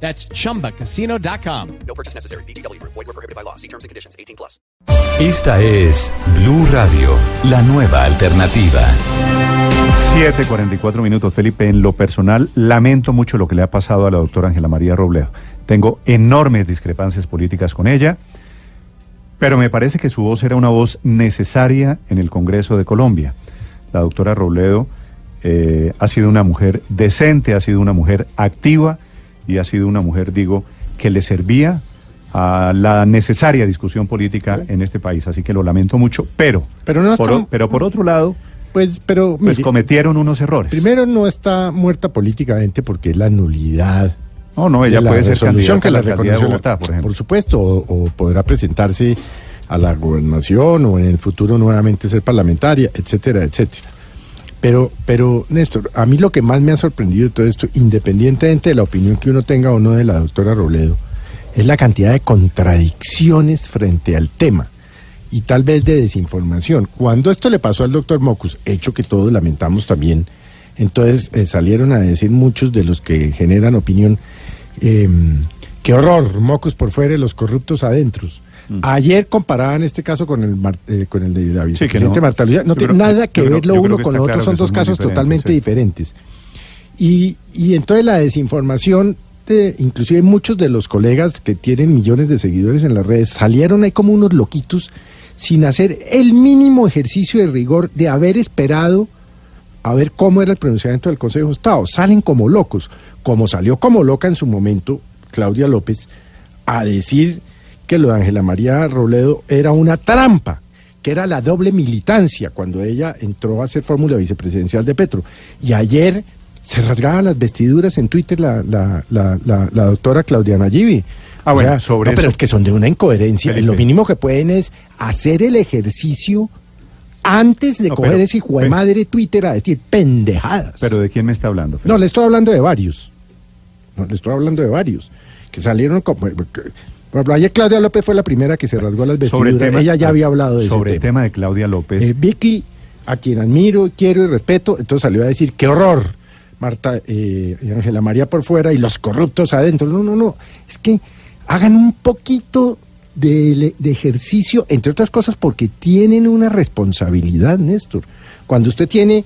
That's chumbacasino.com. No purchase necessary. BGW. Void were prohibited by law. See terms and conditions. 18 plus. Esta es Blue Radio, la nueva alternativa. 7:44 minutos, Felipe. En lo personal, lamento mucho lo que le ha pasado a la doctora Ángela María Robledo. Tengo enormes discrepancias políticas con ella, pero me parece que su voz era una voz necesaria en el Congreso de Colombia. La doctora Robledo eh, ha sido una mujer decente, ha sido una mujer activa y ha sido una mujer, digo, que le servía a la necesaria discusión política en este país. Así que lo lamento mucho, pero, Pero no por, o- pero por otro lado, Pues, pero pues cometieron unos errores. primero no está muerta políticamente porque es la nulidad. no, no, ella de la puede ser candidata que la de la- Bogotá, por ejemplo. Por supuesto, o, o podrá presentarse a la gobernación o en el futuro nuevamente ser parlamentaria, etcétera, etcétera. Pero, pero, Néstor, a mí lo que más me ha sorprendido de todo esto, independientemente de la opinión que uno tenga o no de la doctora Robledo, es la cantidad de contradicciones frente al tema y tal vez de desinformación. Cuando esto le pasó al doctor Mocus, hecho que todos lamentamos también, entonces eh, salieron a decir muchos de los que generan opinión, eh, qué horror, Mocus por fuera y los corruptos adentro. Ayer comparaban este caso con el, eh, con el de la vicepresidente no. Marta Lucía. No Yo tiene creo- nada que ver lo uno con lo otro, claro son dos son casos diferentes, totalmente sí. diferentes. Y, y entonces la desinformación, de, inclusive muchos de los colegas que tienen millones de seguidores en las redes, salieron ahí como unos loquitos sin hacer el mínimo ejercicio de rigor de haber esperado a ver cómo era el pronunciamiento del Consejo de Estado. Salen como locos, como salió como loca en su momento Claudia López a decir que lo de Ángela María Robledo era una trampa, que era la doble militancia cuando ella entró a ser fórmula vicepresidencial de Petro. Y ayer se rasgaban las vestiduras en Twitter la, la, la, la, la doctora Claudia Nayibi. Ah, bueno, sobre no, pero eso- es que son de una incoherencia. Felipe. Lo mínimo que pueden es hacer el ejercicio antes de No, coger pero- ese hijo de madre Twitter a decir pendejadas. Pero ¿de quién me está hablando? Felipe? No, le estoy hablando de varios. No, le estoy hablando de varios. Que salieron como... que- Por ejemplo, ayer Claudia López fue la primera que se rasgó las sobre vestiduras. el tema, Ella ya había hablado de sobre ese el tema. tema de Claudia López. Eh, Vicky, a quien admiro, quiero y respeto, entonces salió a decir, qué horror, Marta eh, y Ángela María por fuera y los corruptos adentro. No, no, no. Es que hagan un poquito de, de ejercicio, entre otras cosas, porque tienen una responsabilidad, Néstor. Cuando usted tiene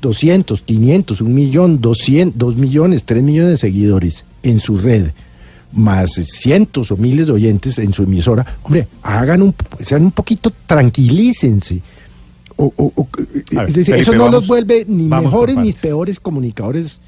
200, 500, un millón, 200, 2 millones, 3 millones de seguidores en su red, más cientos o miles de oyentes en su emisora, hombre, hagan un, sean un poquito, tranquilícense. O, o- o- A ver, es decir, Felipe, eso no vamos- los vuelve ni mejores ni peores comunicadores,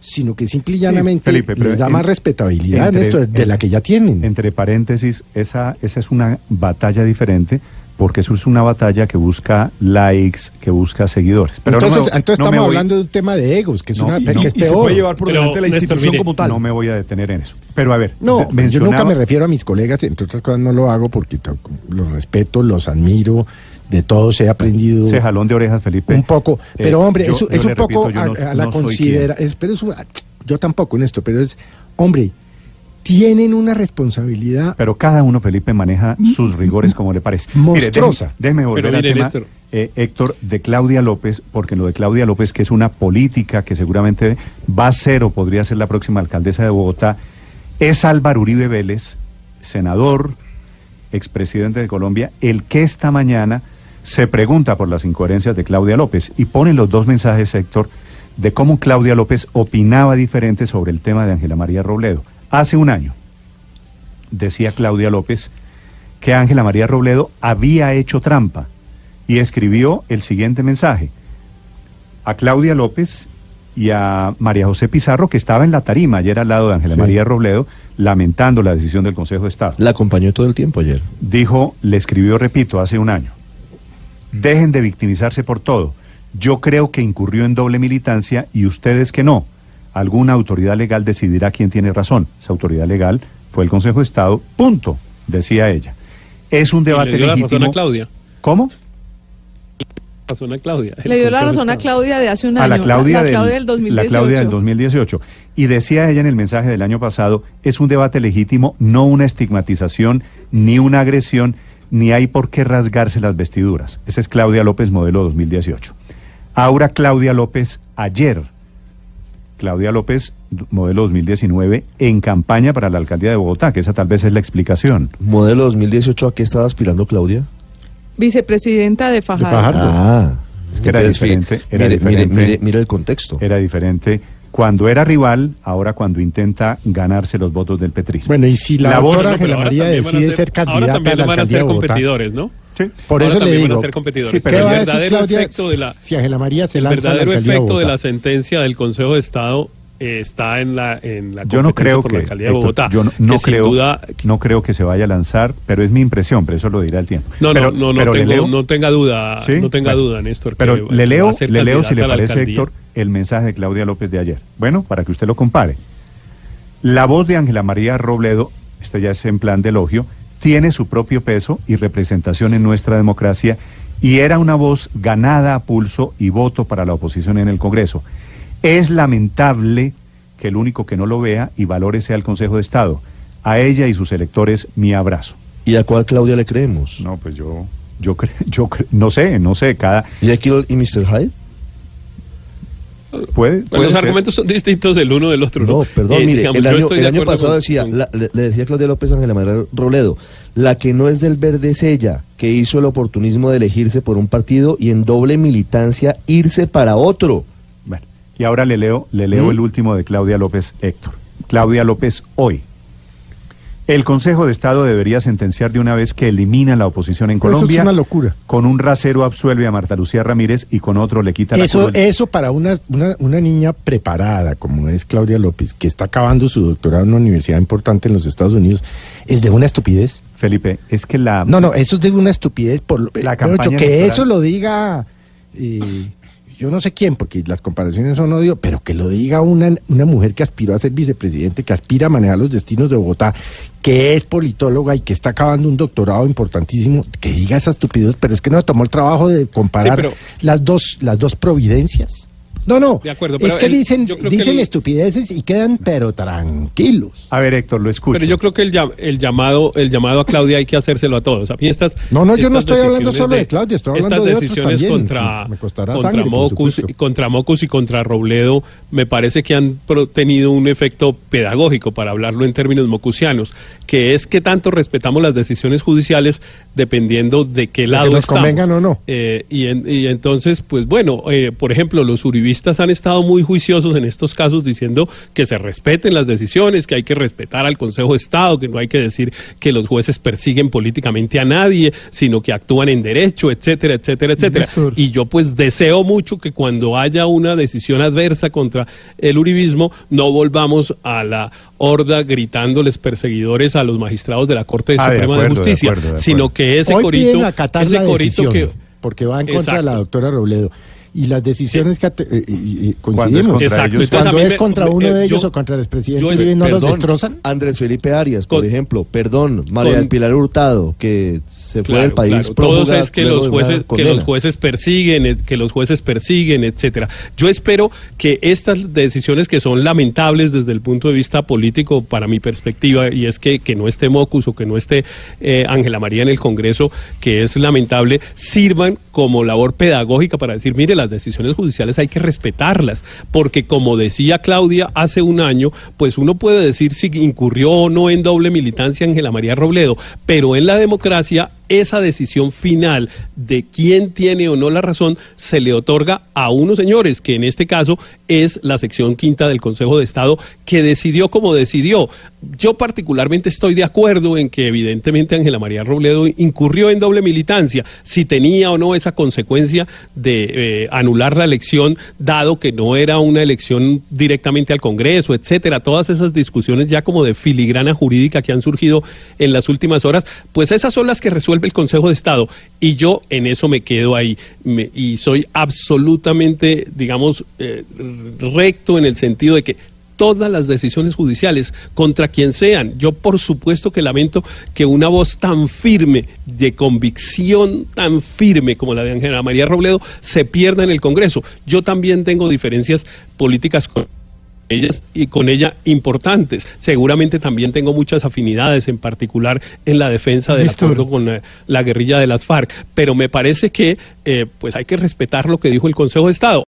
sino que simple y Sí, llanamente Felipe, les da en- más respetabilidad entre- Néstor, de la en- que ya tienen. Entre paréntesis, esa, esa es una batalla diferente porque eso es una batalla que busca likes, que busca seguidores. Pero no entonces, me- entonces no me estamos hablando de un tema de egos, que es, No, una, y- que y- es y se puede llevar por Pero, delante la institución mire, como tal. No me voy a detener en eso. Pero a ver, No, yo nunca me refiero a mis colegas, entre otras cosas no lo hago porque los respeto, los admiro, de todos he aprendido ese jalón de orejas, Felipe. un poco. eh, Pero hombre, yo- es un poco repito, yo no- a, a la no soy considera, quien. es- pero es un- yo tampoco en esto, pero es, hombre, tienen una responsabilidad Pero cada uno, Felipe, maneja sus rigores como le parece. Monstruosa. déjeme, déjeme volver al tema, eh, Héctor, de Claudia López, porque lo de Claudia López, que es una política que seguramente va a ser o podría ser la próxima alcaldesa de Bogotá, es Álvaro Uribe Vélez, senador, expresidente de Colombia, el que esta mañana se pregunta por las incoherencias de Claudia López y pone los dos mensajes, Héctor, de cómo Claudia López opinaba diferente sobre el tema de Ángela María Robledo. Hace un año, decía Claudia López que Ángela María Robledo había hecho trampa y escribió el siguiente mensaje a Claudia López y a María José Pizarro, que estaba en la tarima ayer al lado de Ángela Sí. María Robledo, lamentando la decisión del Consejo de Estado. La acompañó todo el tiempo ayer. Dijo, le escribió, repito, hace un año, dejen de victimizarse por todo. Yo creo que incurrió en doble militancia y ustedes que no. Alguna autoridad legal decidirá quién tiene razón. Esa autoridad legal fue el Consejo de Estado, punto, decía ella. Es un debate le dio la razón legítimo. a Claudia. ¿Cómo? Razón a Claudia. Le dio la razón a. Claudia de hace un a año. la Claudia, la del, Claudia del 2018. la Claudia del 2018. Y decía ella en el mensaje del año pasado, es un debate legítimo, no una estigmatización, ni una agresión, ni hay por qué rasgarse las vestiduras. Esa es Claudia López, modelo 2018. Ahora Claudia López, ayer, Claudia López, modelo 2019, en campaña para la alcaldía de Bogotá, que esa tal vez es la explicación. Modelo 2018, ¿a qué estaba aspirando Claudia? Vicepresidenta de Fajardo. Fajardo. Ah, es Era entonces, diferente, era mire, diferente. Mire, mire- mire el contexto. Era diferente cuando era rival, ahora cuando intenta ganarse los votos del petrismo. Bueno, y si la, La voz- doctora Ángela ahora María a decide ser, ahora candidata a también la van a alcaldía de ser Bogotá, competidores, ¿no? Sí. por Ahora eso le también van a ser competidores. Sí, pero el ¿qué va a decir verdadero Claudia efecto de la si María se lanza verdadero efecto de la sentencia del Consejo de Estado eh, está en la en la Yo no creo por que la alcaldía de Bogotá. yo no, no que sin creo duda no creo que se vaya a lanzar, pero es mi impresión, pero eso lo dirá el tiempo. no, pero, no, no, no, pero le tengo- leo- no tenga duda, ¿Sí? no tenga Bueno, duda, Néstor. Pero que- le leo, le leo si le parece. Héctor, el mensaje de Claudia López de ayer. Bueno, para que usted lo compare. La voz de Ángela María Robledo, esto ya es en plan de elogio, tiene su propio peso y representación en nuestra democracia y era una voz ganada a pulso y voto para la oposición en el Congreso. Es lamentable que el único que no lo vea y valore sea el Consejo de Estado. A ella y sus electores mi abrazo. ¿Y a cuál Claudia le creemos? No, pues yo, yo, yo no sé, no sé, cada ¿Jekyll y Mr. Hyde? Puede. Puede los ser. argumentos son distintos el uno del otro. No, No, perdón, Eh, mire, digamos, el año, el pasado con- decía, la- le, le decía Claudia López a Ángela María Robledo, la que no es del verde es ella, que hizo el oportunismo de elegirse por un partido y en doble militancia irse para otro. Bueno, y ahora le leo, le leo ¿Mm? el último de Claudia López Héctor. Claudia López hoy. El Consejo de Estado debería sentenciar de una vez que elimina la oposición en Eso es Colombia. una locura. Con un rasero absuelve a Marta Lucía Ramírez y con otro le quita la Eso, corona. eso para una, una, una niña preparada como es Claudia López, que está acabando su doctorado en una universidad importante en los Estados Unidos, es de una estupidez. Felipe, es que la No, no, eso es de una estupidez. Por, La campaña que electoral. eso lo diga, eh, yo no sé quién, porque las comparaciones son odio, pero que lo diga una, una mujer que aspiró a ser vicepresidente, que aspira a manejar los destinos de Bogotá, que es politóloga y que está acabando un doctorado importantísimo, que diga esa estupidez, pero es que no tomó el trabajo de comparar Sí, pero- las dos las dos providencias. No, no. De acuerdo, es que el- dicen, yo creo que dicen el- estupideces y quedan pero tranquilos. A ver, Héctor, lo escucho. Pero yo creo que el, llam- el llamado el llamado a Claudia hay que hacérselo a todos. A mí estas, No, no, yo no estoy hablando decisiones solo de Claudia, estoy hablando estas de otros decisiones también. contra, Me contra, sangre, Mocus, contra Mocus y contra Robledo me parece que han pro- tenido un efecto pedagógico, para hablarlo en términos mocusianos, que es que tanto respetamos las decisiones judiciales dependiendo de qué lado nos estamos. convengan o no. Eh, y, en- y entonces, pues bueno, eh, por ejemplo, los uribistas han estado muy juiciosos en estos casos diciendo que se respeten las decisiones, que hay que respetar al Consejo de Estado, que no hay que decir que los jueces persiguen políticamente a nadie, sino que actúan en derecho, etcétera, etcétera, etcétera. Néstor. Y yo pues deseo mucho que cuando haya una decisión adversa contra el uribismo, no volvamos a la horda gritándoles perseguidores a los magistrados de la Corte Ah, de Suprema acuerdo, de de Justicia, acuerdo, de sino que ese Hoy corito, ese la corito decisión, que porque va en contra de la doctora Robledo. Y las decisiones que eh, y- y Cuando es coincidimos. contra Exacto, Cuando es me- contra uno eh, de ellos yo- o contra el expresidente ¿no los destrozan? Andrés Felipe Arias, por Con- ejemplo, perdón, María con- del Pilar Hurtado, que se fue Claro, del país Todos es que los jueces que los jueces persiguen, eh, que los jueces persiguen, etcétera. Yo espero que estas decisiones que son lamentables desde el punto de vista político para mi perspectiva y es que, que no esté Mocus o que no esté eh, Ángela María en el Congreso, que es lamentable, sirvan como labor pedagógica para decir, mire, las decisiones judiciales hay que respetarlas, porque como decía Claudia hace un año, pues uno puede decir si incurrió o no en doble militancia Ángela María Robledo, pero en la democracia esa decisión final de quién tiene o no la razón se le otorga a unos señores, que en este caso es la sección quinta del Consejo de Estado, que decidió como decidió. Yo particularmente estoy de acuerdo en que evidentemente Ángela María Robledo incurrió en doble militancia, si tenía o no esa consecuencia de eh, anular la elección, dado que no era una elección directamente al Congreso, etcétera, todas esas discusiones ya como de filigrana jurídica que han surgido en las últimas horas, pues esas son las que resuelve el Consejo de Estado. Y yo en eso me quedo ahí Y soy absolutamente, digamos, eh, recto en el sentido de que todas las decisiones judiciales contra quien sean. Yo por supuesto que lamento que una voz tan firme, de convicción tan firme como la de Ángela María Robledo, se pierda en el Congreso. Yo también tengo diferencias políticas con ellas y con ella importantes. Seguramente también tengo muchas afinidades, en particular en la defensa del acuerdo con eh, la guerrilla de las FARC, pero me parece que eh, pues hay que respetar lo que dijo el Consejo de Estado.